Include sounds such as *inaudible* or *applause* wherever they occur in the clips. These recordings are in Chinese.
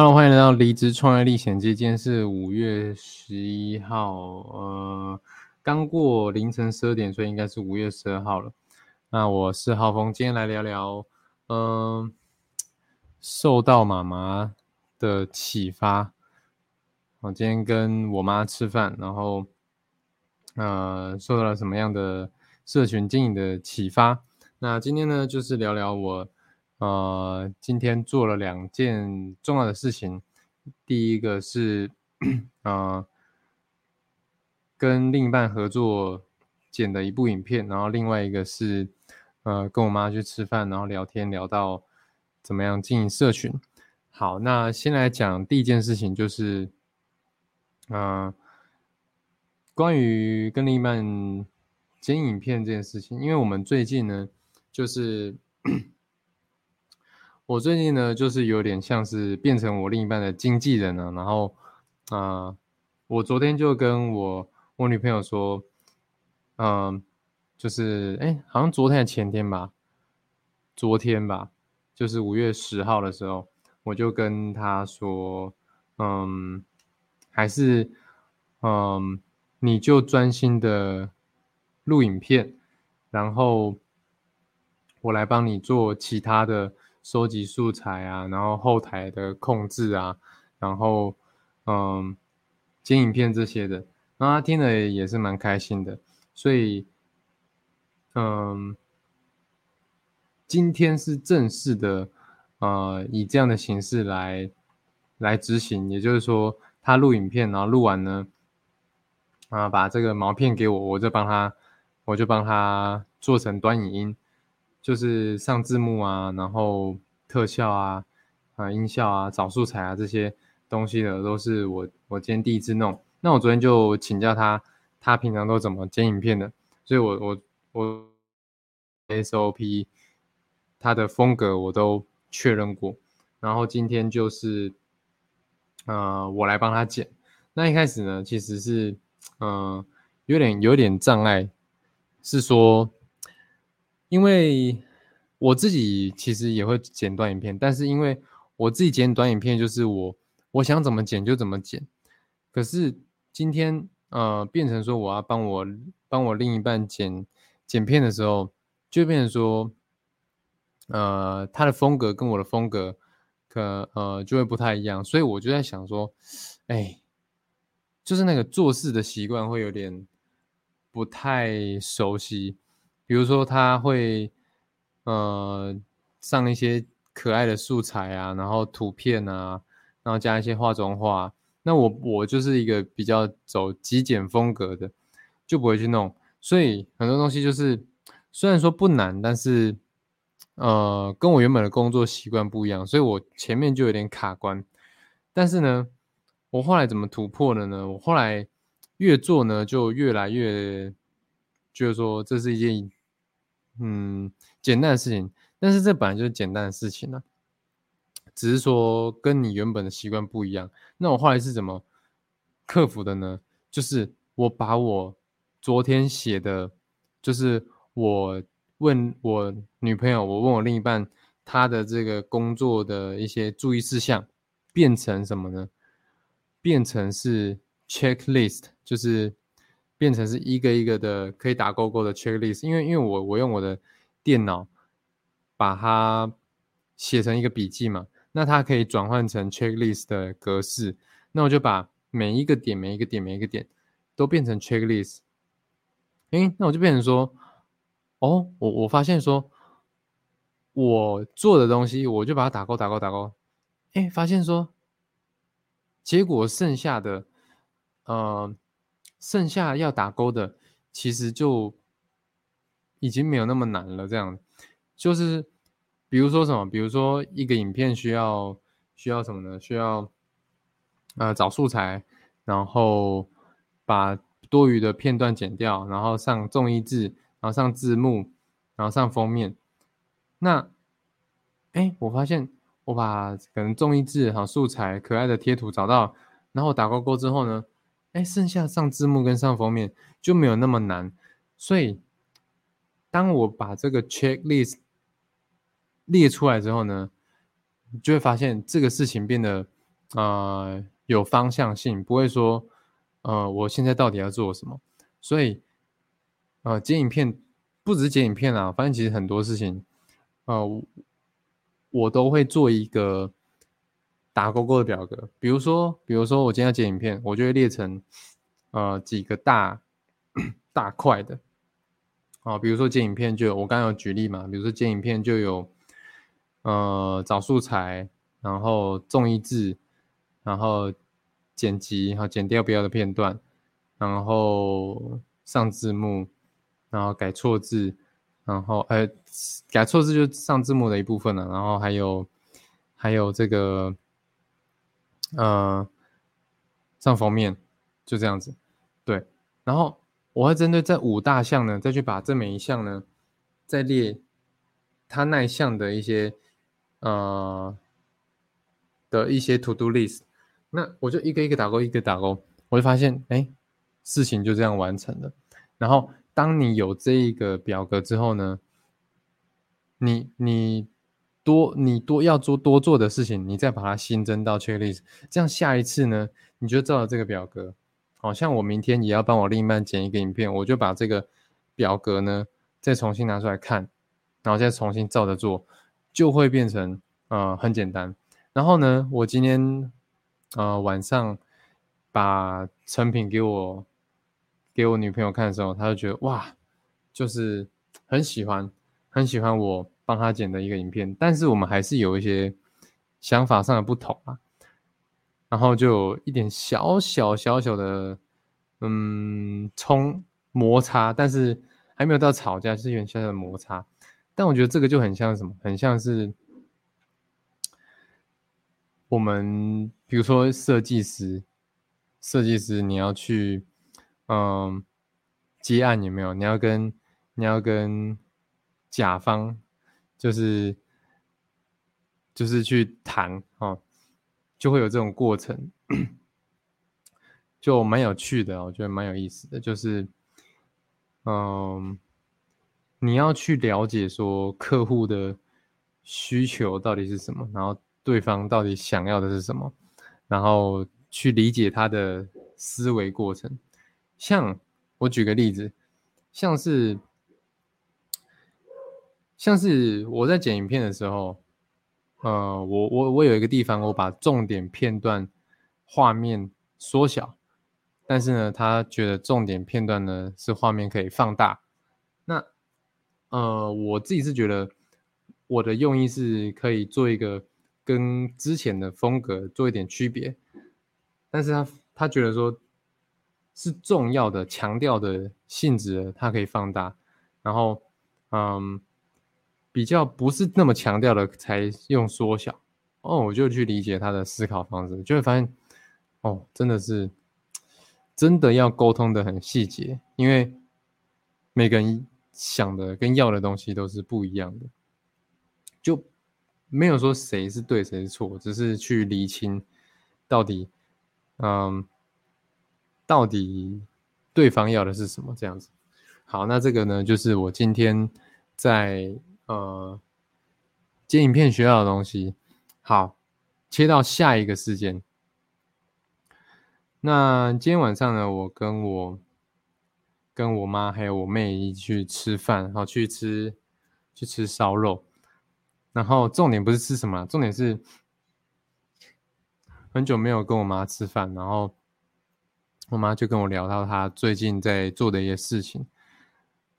Hello，欢迎来到离职创业历险记。今天是五月十一号，呃，刚过凌晨十二点，所以应该是五月十二号了。那我是浩峰，今天来聊聊，嗯，受到妈妈的启发。我今天跟我妈吃饭，然后，呃，受到了什么样的社群经营的启发？那今天呢，就是聊聊我。呃，今天做了两件重要的事情。第一个是，呃，跟另一半合作剪的一部影片，然后另外一个是，呃，跟我妈去吃饭，然后聊天聊到怎么样经营社群。好，那先来讲第一件事情，就是，呃，关于跟另一半剪影片这件事情，因为我们最近呢，就是。我最近呢，就是有点像是变成我另一半的经纪人了。然后，啊，我昨天就跟我我女朋友说，嗯，就是哎，好像昨天还前天吧，昨天吧，就是五月十号的时候，我就跟她说，嗯，还是，嗯，你就专心的录影片，然后我来帮你做其他的。收集素材啊，然后后台的控制啊，然后嗯，剪影片这些的，那他听了也是蛮开心的，所以嗯，今天是正式的，呃，以这样的形式来来执行，也就是说，他录影片，然后录完呢，啊，把这个毛片给我，我就帮他，我就帮他做成端影音。就是上字幕啊，然后特效啊，啊音效啊，找素材啊这些东西的，都是我我今天第一次弄。那我昨天就请教他，他平常都怎么剪影片的？所以我我我 SOP 他的风格我都确认过。然后今天就是，呃，我来帮他剪。那一开始呢，其实是嗯有点有点障碍，是说。因为我自己其实也会剪短影片，但是因为我自己剪短影片，就是我我想怎么剪就怎么剪。可是今天呃变成说我要帮我帮我另一半剪剪片的时候，就变成说呃他的风格跟我的风格可呃就会不太一样，所以我就在想说，哎，就是那个做事的习惯会有点不太熟悉。比如说他会，呃，上一些可爱的素材啊，然后图片啊，然后加一些化妆画。那我我就是一个比较走极简风格的，就不会去弄。所以很多东西就是虽然说不难，但是呃，跟我原本的工作习惯不一样，所以我前面就有点卡关。但是呢，我后来怎么突破的呢？我后来越做呢，就越来越就是说这是一件。嗯，简单的事情，但是这本来就是简单的事情呢，只是说跟你原本的习惯不一样。那我后来是怎么克服的呢？就是我把我昨天写的，就是我问我女朋友，我问我另一半，他的这个工作的一些注意事项，变成什么呢？变成是 checklist，就是。变成是一个一个的可以打勾勾的 checklist，因为因为我我用我的电脑把它写成一个笔记嘛，那它可以转换成 checklist 的格式，那我就把每一个点每一个点每一个点都变成 checklist。哎，那我就变成说，哦，我我发现说，我做的东西我就把它打勾打勾打勾，哎，发现说，结果剩下的，呃。剩下要打勾的，其实就已经没有那么难了。这样，就是比如说什么，比如说一个影片需要需要什么呢？需要呃找素材，然后把多余的片段剪掉，然后上中译字，然后上字幕，然后上封面。那，哎，我发现我把可能中译字、好素材、可爱的贴图找到，然后打勾勾之后呢，哎，剩下上字幕跟上封面就没有那么难。所以，当我把这个 checklist 列出来之后呢，你就会发现这个事情变得啊有方向性，不会说。呃，我现在到底要做什么？所以，呃，剪影片不只是剪影片啊，反正其实很多事情，呃，我都会做一个打勾勾的表格。比如说，比如说我今天要剪影片，我就会列成呃几个大大块的。啊，比如说剪影片就有我刚刚有举例嘛，比如说剪影片就有呃找素材，然后重一字，然后。剪辑，然后剪掉不要的片段，然后上字幕，然后改错字，然后呃改错字就上字幕的一部分了，然后还有还有这个呃上封面，就这样子，对，然后我会针对这五大项呢，再去把这每一项呢再列它那一项的一些呃的一些 to do list。那我就一个一个打勾，一个打勾，我就发现，哎，事情就这样完成了。然后，当你有这一个表格之后呢，你你多你多要做多做的事情，你再把它新增到 checklist，这样下一次呢，你就照着这个表格。好像我明天也要帮我另一半剪一个影片，我就把这个表格呢再重新拿出来看，然后再重新照着做，就会变成呃很简单。然后呢，我今天。呃，晚上把成品给我给我女朋友看的时候，她就觉得哇，就是很喜欢很喜欢我帮他剪的一个影片。但是我们还是有一些想法上的不同啊，然后就有一点小小小小的嗯冲摩擦，但是还没有到吵架，是有点小小的摩擦。但我觉得这个就很像什么，很像是。我们比如说设计师，设计师你要去，嗯，接案有没有？你要跟你要跟甲方，就是就是去谈哦，就会有这种过程，就蛮有趣的，我觉得蛮有意思的，就是，嗯，你要去了解说客户的需求到底是什么，然后。对方到底想要的是什么，然后去理解他的思维过程。像我举个例子，像是像是我在剪影片的时候，呃，我我我有一个地方，我把重点片段画面缩小，但是呢，他觉得重点片段呢是画面可以放大。那呃，我自己是觉得我的用意是可以做一个。跟之前的风格做一点区别，但是他他觉得说，是重要的、强调的性质，它可以放大，然后，嗯，比较不是那么强调的才用缩小。哦，我就去理解他的思考方式，就会发现，哦，真的是，真的要沟通的很细节，因为每个人想的跟要的东西都是不一样的，就。没有说谁是对谁是错，只是去厘清到底，嗯，到底对方要的是什么这样子。好，那这个呢，就是我今天在呃接影片学到的东西。好，切到下一个事件。那今天晚上呢，我跟我跟我妈还有我妹一起去吃饭，然后去吃去吃烧肉。然后重点不是吃什么，重点是很久没有跟我妈吃饭，然后我妈就跟我聊到她最近在做的一些事情。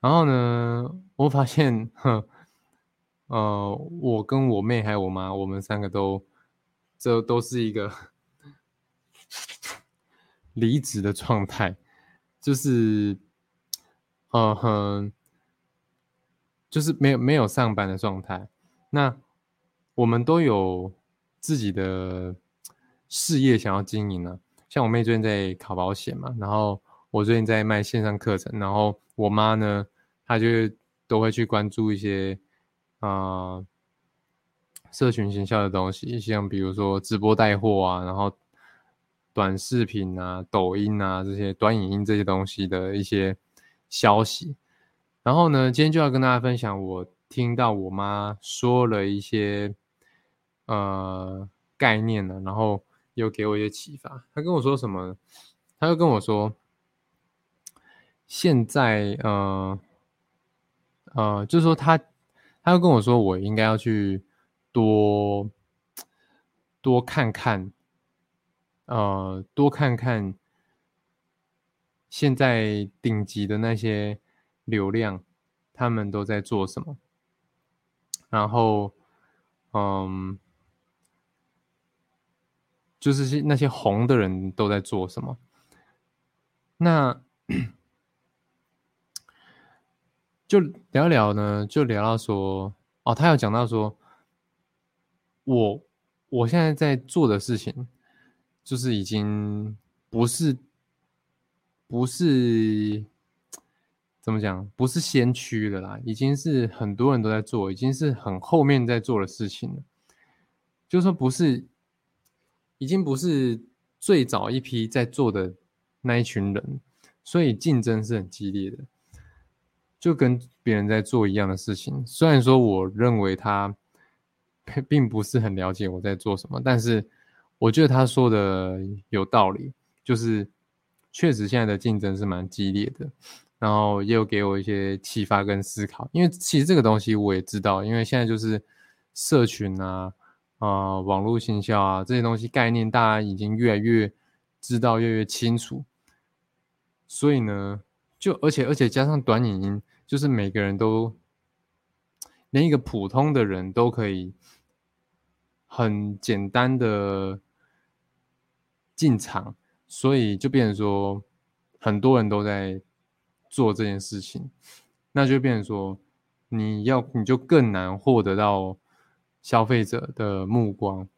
然后呢，我发现，哼，呃，我跟我妹还有我妈，我们三个都这都是一个离职的状态，就是，呃，哼，就是没有没有上班的状态。那我们都有自己的事业想要经营呢，像我妹最近在考保险嘛，然后我最近在卖线上课程，然后我妈呢，她就都会去关注一些啊社群行销的东西，像比如说直播带货啊，然后短视频啊、抖音啊这些短影音这些东西的一些消息。然后呢，今天就要跟大家分享，我听到我妈说了一些呃概念呢，然后又给我一些启发。她跟我说什么？她就跟我说。现在，呃，呃，就是说他，他又跟我说，我应该要去多多看看，呃，多看看现在顶级的那些流量，他们都在做什么，然后，嗯，就是那些红的人都在做什么，那。就聊聊呢，就聊到说，哦，他有讲到说，我我现在在做的事情，就是已经不是不是怎么讲，不是先驱的啦，已经是很多人都在做，已经是很后面在做的事情了。就说不是，已经不是最早一批在做的那一群人，所以竞争是很激烈的。就跟别人在做一样的事情，虽然说我认为他并不是很了解我在做什么，但是我觉得他说的有道理，就是确实现在的竞争是蛮激烈的，然后也有给我一些启发跟思考。因为其实这个东西我也知道，因为现在就是社群啊、啊网络行销啊这些东西概念，大家已经越来越知道，越来越清楚，所以呢，就而且而且加上短影音。就是每个人都，连一个普通的人都可以很简单的进场，所以就变成说很多人都在做这件事情，那就变成说你要你就更难获得到消费者的目光。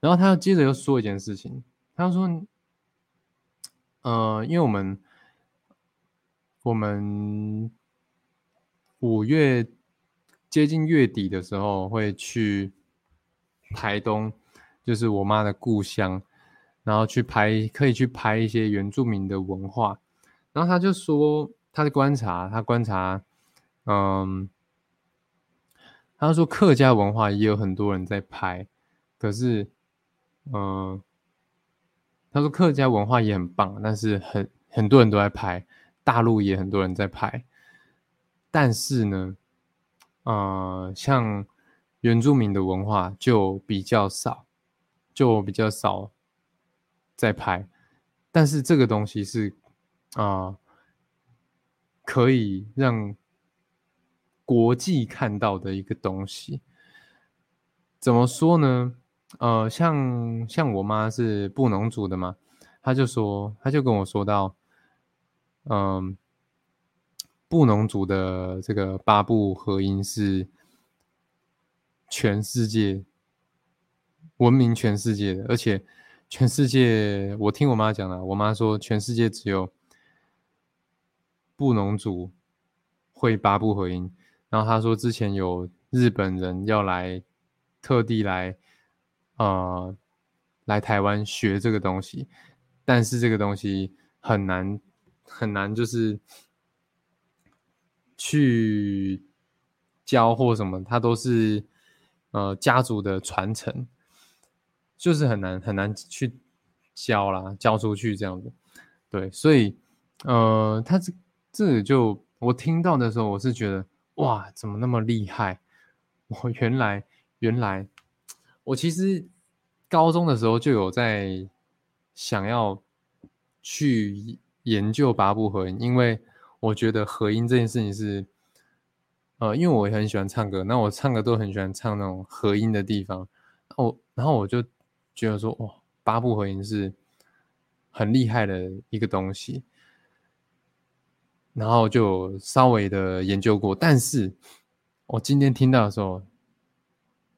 然后他接着又说一件事情，他说：“呃，因为我们我们。”五月接近月底的时候，会去台东，就是我妈的故乡，然后去拍，可以去拍一些原住民的文化。然后他就说，他的观察，他观察，嗯，他说客家文化也有很多人在拍，可是，嗯，他说客家文化也很棒，但是很很多人都在拍，大陆也很多人在拍。但是呢，呃，像原住民的文化就比较少，就比较少在拍。但是这个东西是啊，可以让国际看到的一个东西。怎么说呢？呃，像像我妈是布农族的嘛，她就说，她就跟我说到，嗯。布农族的这个八部合音是全世界闻名全世界的，而且全世界我听我妈讲了，我妈说全世界只有布农族会八部合音。然后她说之前有日本人要来特地来呃来台湾学这个东西，但是这个东西很难很难，就是。去教或什么，他都是呃家族的传承，就是很难很难去教啦，教出去这样子。对，所以呃，他这这就我听到的时候，我是觉得哇，怎么那么厉害？*laughs* 我原来原来我其实高中的时候就有在想要去研究八部合，因为。我觉得合音这件事情是，呃，因为我也很喜欢唱歌，那我唱歌都很喜欢唱那种合音的地方。我然后我就觉得说，哇，八部合音是很厉害的一个东西，然后就稍微的研究过。但是我今天听到的时候，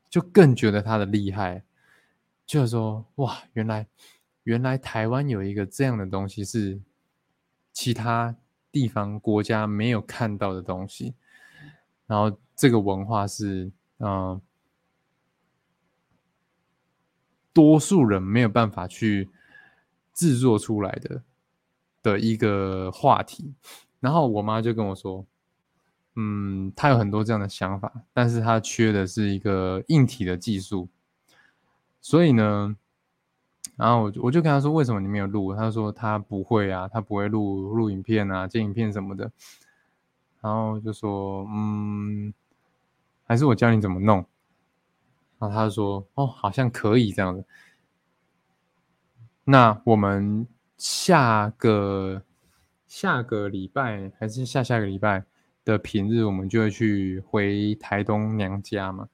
就更觉得它的厉害，就是说，哇，原来原来台湾有一个这样的东西是。其他地方国家没有看到的东西，然后这个文化是嗯，多数人没有办法去制作出来的的一个话题。然后我妈就跟我说。嗯，她有很多这样的想法，但是她缺的是一个硬体的技术。所以呢，然后我我就跟他说：“为什么你没有录？”他说：“他不会啊，他不会录录影片啊，剪影片什么的。”然后就说：“嗯，还是我教你怎么弄。”然后他说：“哦，好像可以这样子。”那我们下个下个礼拜还是下下个礼拜？的平日，我们就会去回台东娘家嘛，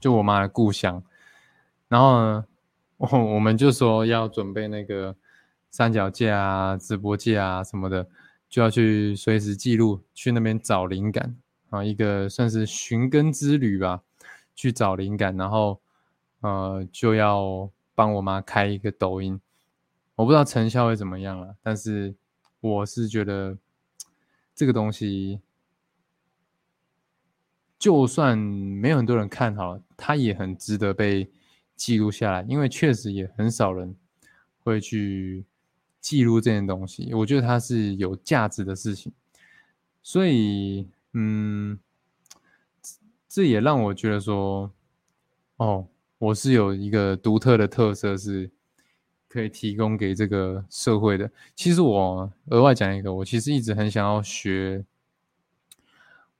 就我妈的故乡。然后呢，我 *laughs* 我们就说要准备那个三脚架啊、直播架啊什么的，就要去随时记录，去那边找灵感啊，一个算是寻根之旅吧，去找灵感。然后呃，就要帮我妈开一个抖音，我不知道成效会怎么样了，但是我是觉得。这个东西，就算没有很多人看好，它也很值得被记录下来，因为确实也很少人会去记录这件东西。我觉得它是有价值的事情，所以，嗯，这也让我觉得说，哦，我是有一个独特的特色是。可以提供给这个社会的。其实我额外讲一个，我其实一直很想要学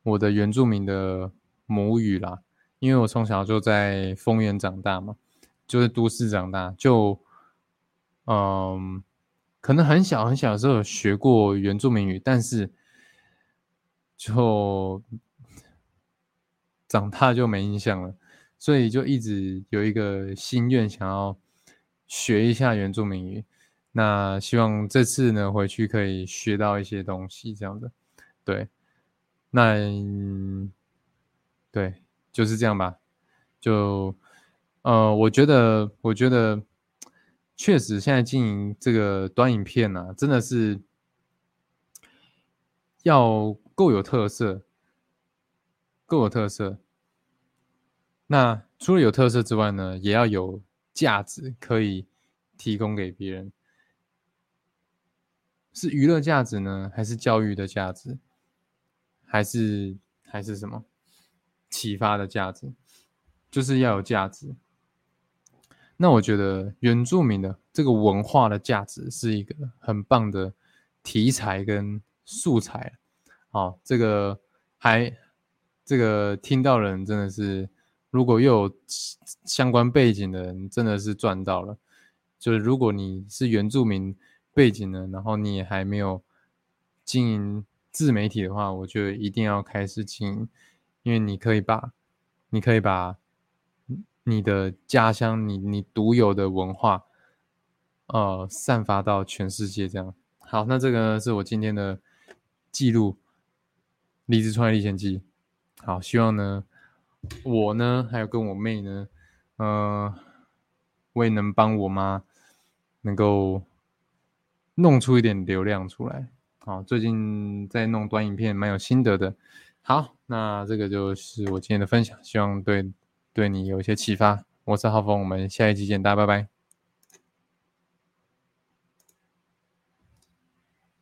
我的原住民的母语啦，因为我从小就在丰原长大嘛，就是都市长大，就嗯，可能很小很小的时候有学过原住民语，但是就长大就没印象了，所以就一直有一个心愿想要。学一下原住民语，那希望这次呢回去可以学到一些东西，这样的，对，那对，就是这样吧。就呃，我觉得，我觉得确实现在经营这个短影片呢，真的是要够有特色，够有特色。那除了有特色之外呢，也要有。价值可以提供给别人，是娱乐价值呢，还是教育的价值，还是还是什么启发的价值？就是要有价值。那我觉得原住民的这个文化的价值是一个很棒的题材跟素材。好，这个还这个听到人真的是。如果又有相关背景的人，真的是赚到了。就是如果你是原住民背景的，然后你也还没有经营自媒体的话，我觉得一定要开始经营，因为你可以把，你可以把你的家乡、你你独有的文化，呃，散发到全世界。这样好，那这个是我今天的记录《离职创业历险记》。好，希望呢。我呢，还有跟我妹呢，呃，我也能帮我妈能够弄出一点流量出来。好，最近在弄短影片，蛮有心得的。好，那这个就是我今天的分享，希望对对你有一些启发。我是浩峰，我们下一期见，大家拜拜。